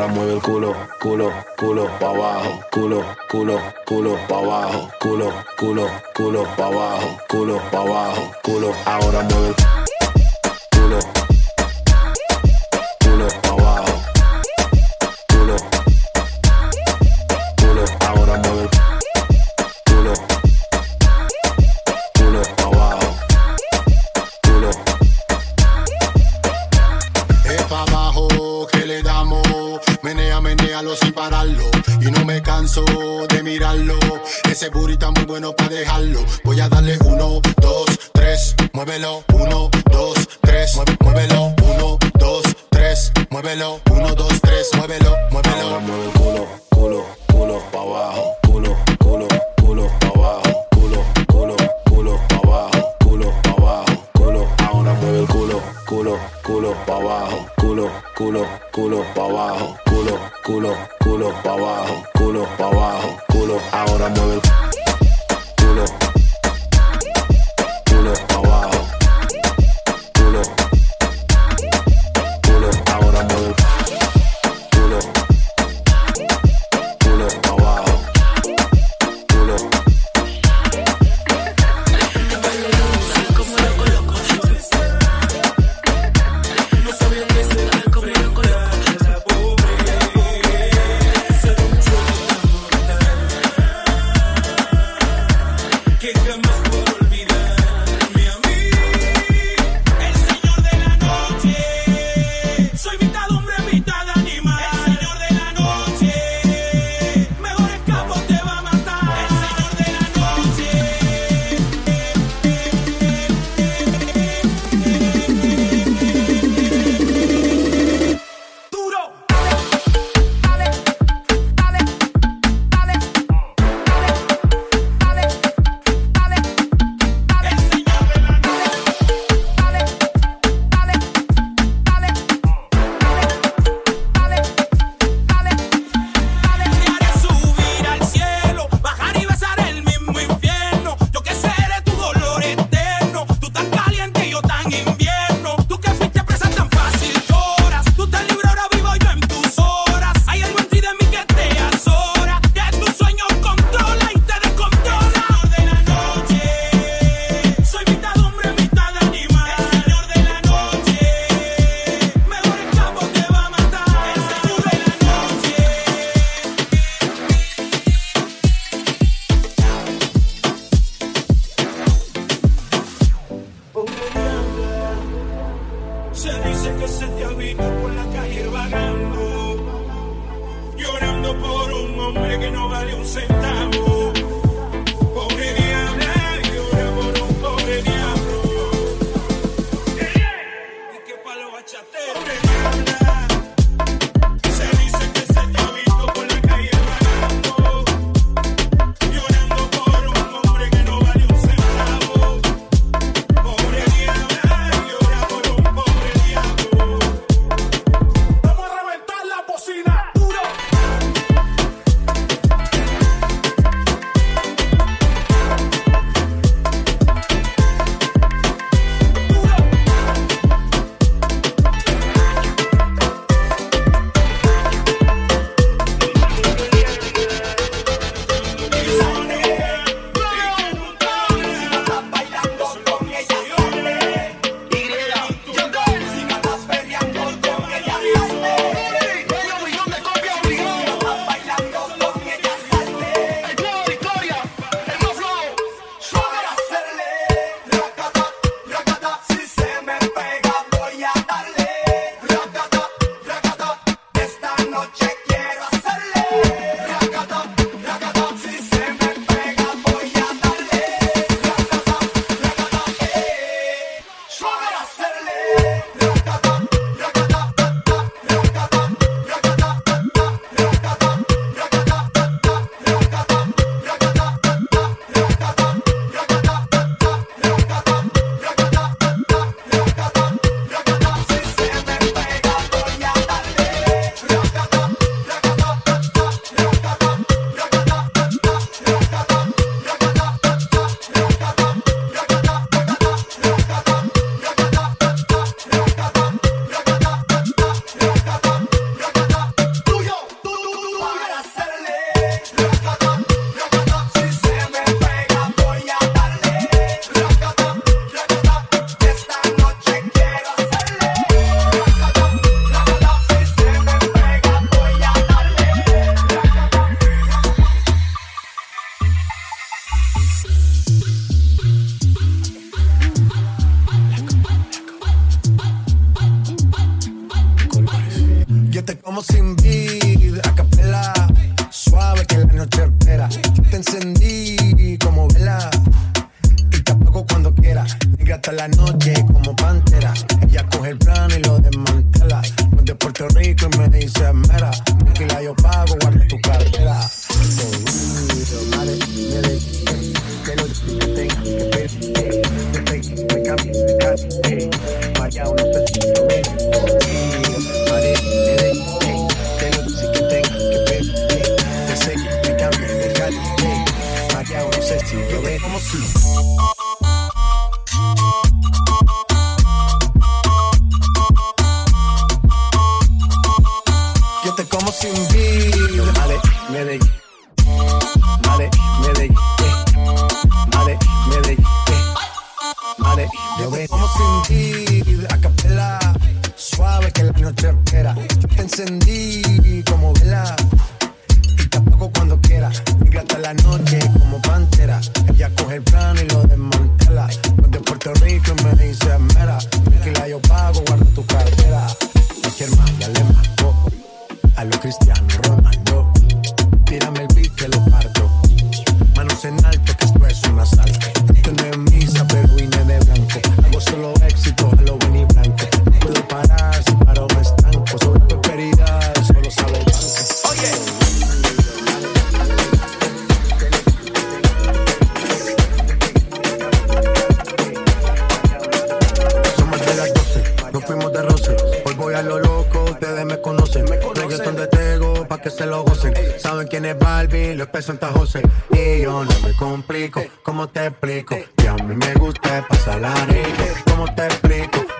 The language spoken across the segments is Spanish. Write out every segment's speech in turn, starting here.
ahora mueve el culo, culo, culo pa' abajo, culo, culo, culo pa' abajo, culo, culo, culo pa' abajo, culo pa' abajo, culo, ahora mueve el culo. muévelo, uno, dos, tres, muévelo, uno, dos, tres, muévelo. Como sin vid, a suave que la noche espera. Te encendí como vela y te apago cuando quiera. Negra hasta la noche Vale, yo. A capela, suave que la noche espera. Yo te encendí como vela. Y te cuando quiera. Negra hasta la noche como pantera. Ella coge el plano y lo desmantela. No es de Puerto Rico me dice mera. Tranquila, yo pago, guarda tu cartera. Cualquier man ya le marcó. A lo Cristiano Ronaldo. Tírame el Es Santa José. Y yo no me complico, ¿cómo te explico? Que a mí me gusta pasarla rico. ¿Cómo te explico?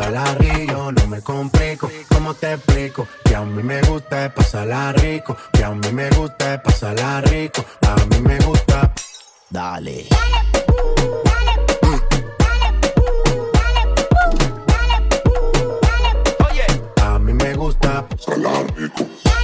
Pasarla rico. No me complico. ¿Cómo te explico? Que a mí me gusta pasarla rico. Que a mí me gusta pasarla rico. A mí me gusta. Dale. A mí me gusta Que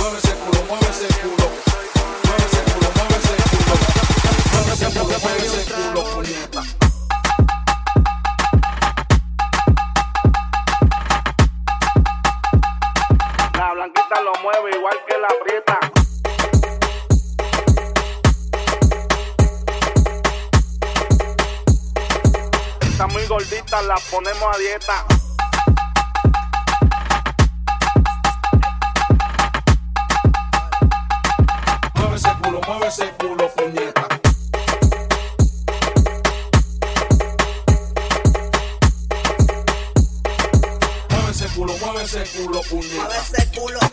Muevese culo, muévese culo. mueve el culo, muévese el culo. Muévese el culo mueve el culo, Julieta. La blanquita lo mueve igual que la frieta. Esta muy gordita la ponemos a dieta. mueve ese culo, puñeta. Mueve ese culo, mueve ese culo, puñeta. Mueve ese culo.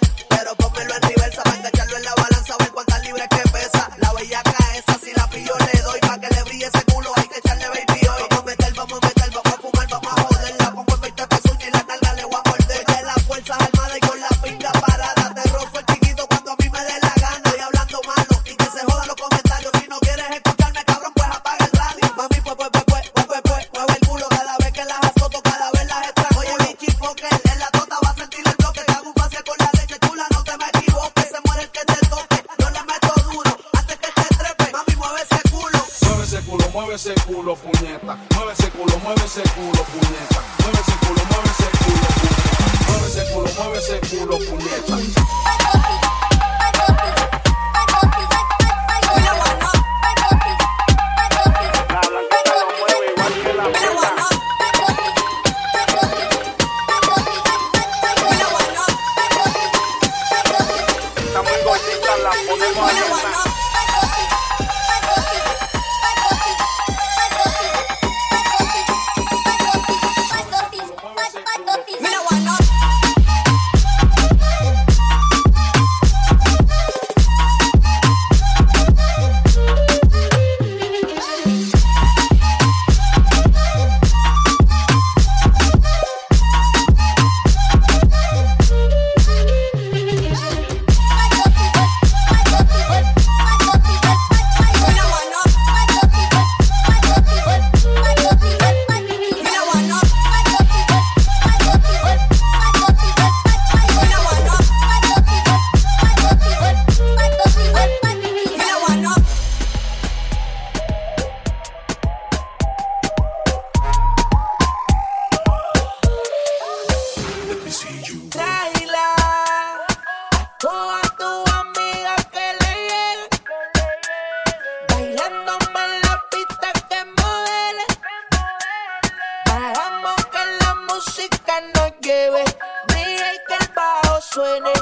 suene.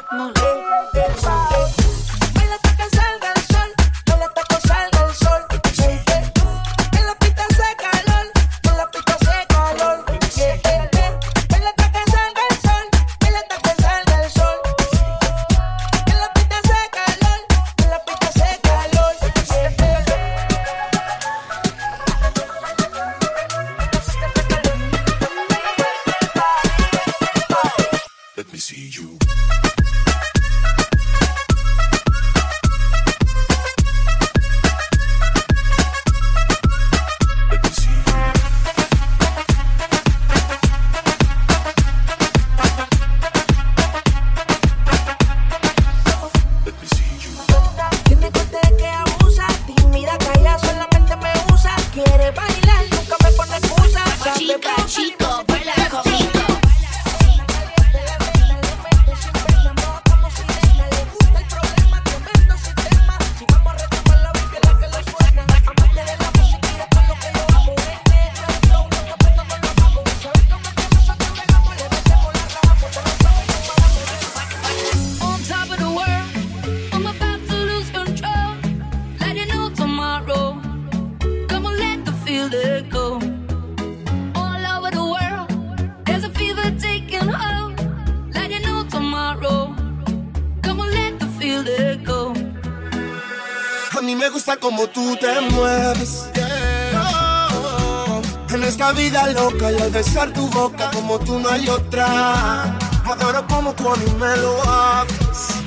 Al besar tu boca como tú no hay otra. Adoro como tú a mí me lo haces.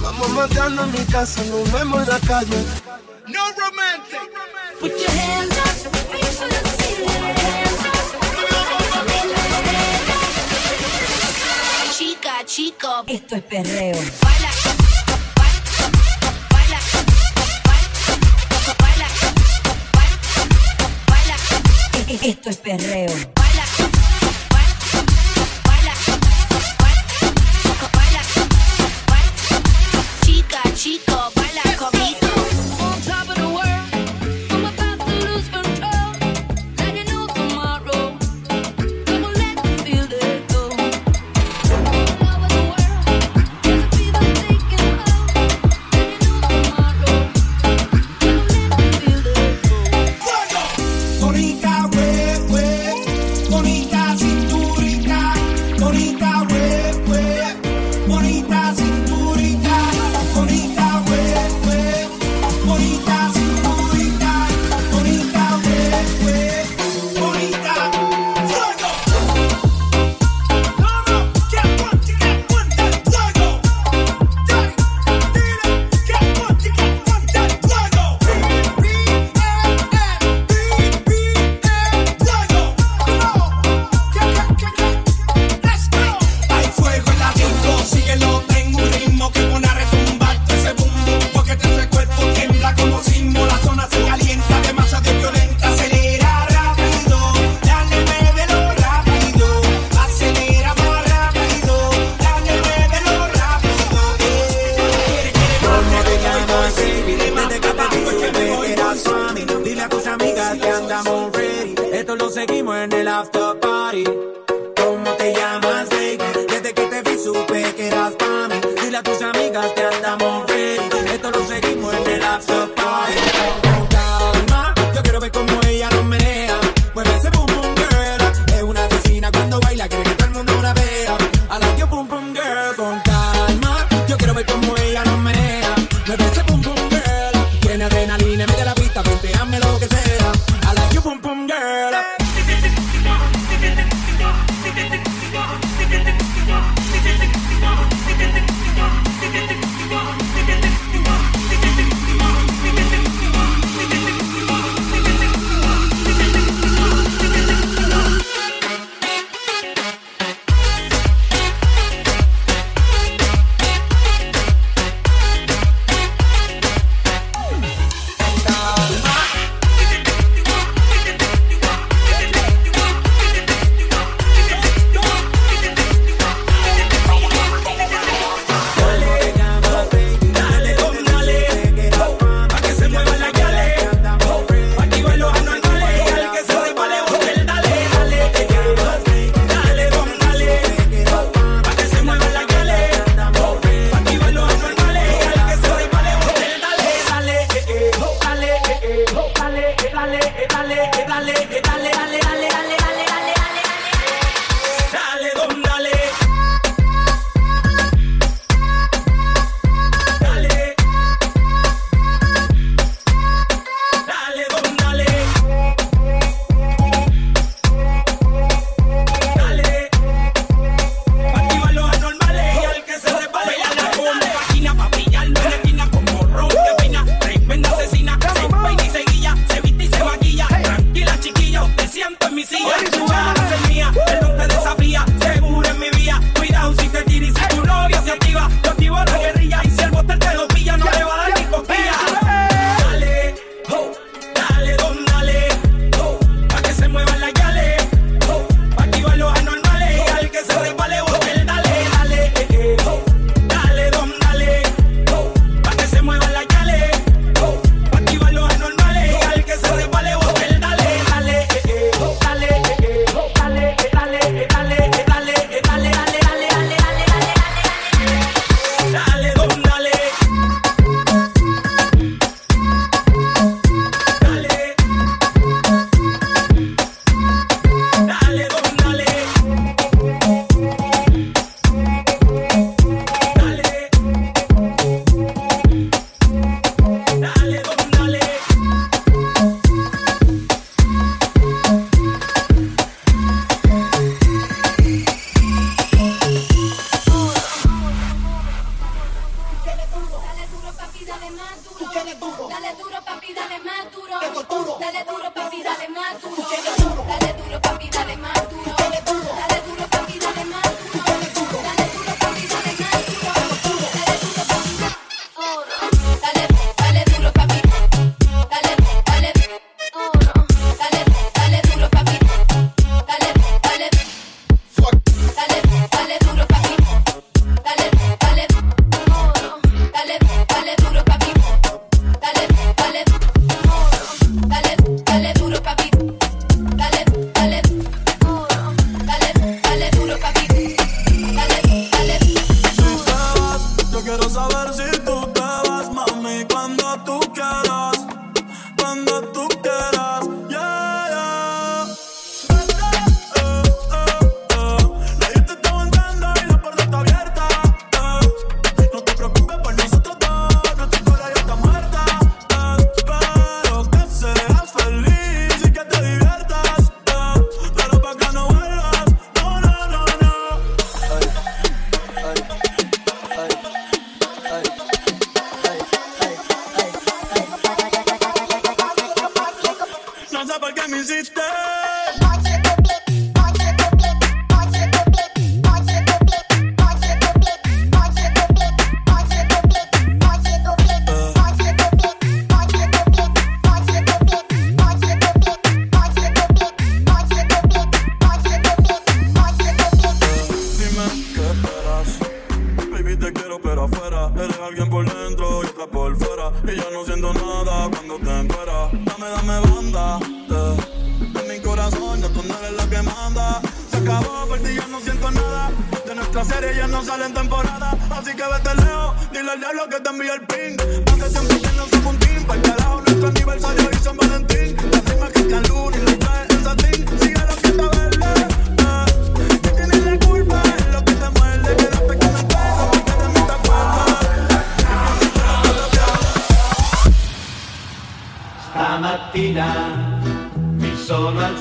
Vamos matando en mi casa, nos vemos en la calle. No romantic. Put your hands up, please, the ceiling. Chica, chico. Esto es perreo. Esto es perreo. Seguimos en el after party.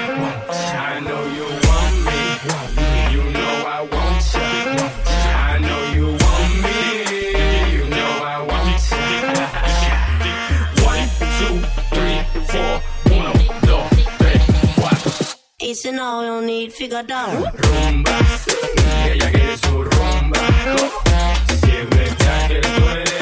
I know you want me. You know I want you. I know you want me. You know I want you. One, two, three, four. Uno, dos, tres, cuatro. Y si no, you need figure down. Rumba. Ella quiere su rumba. Si es verdad que tú eres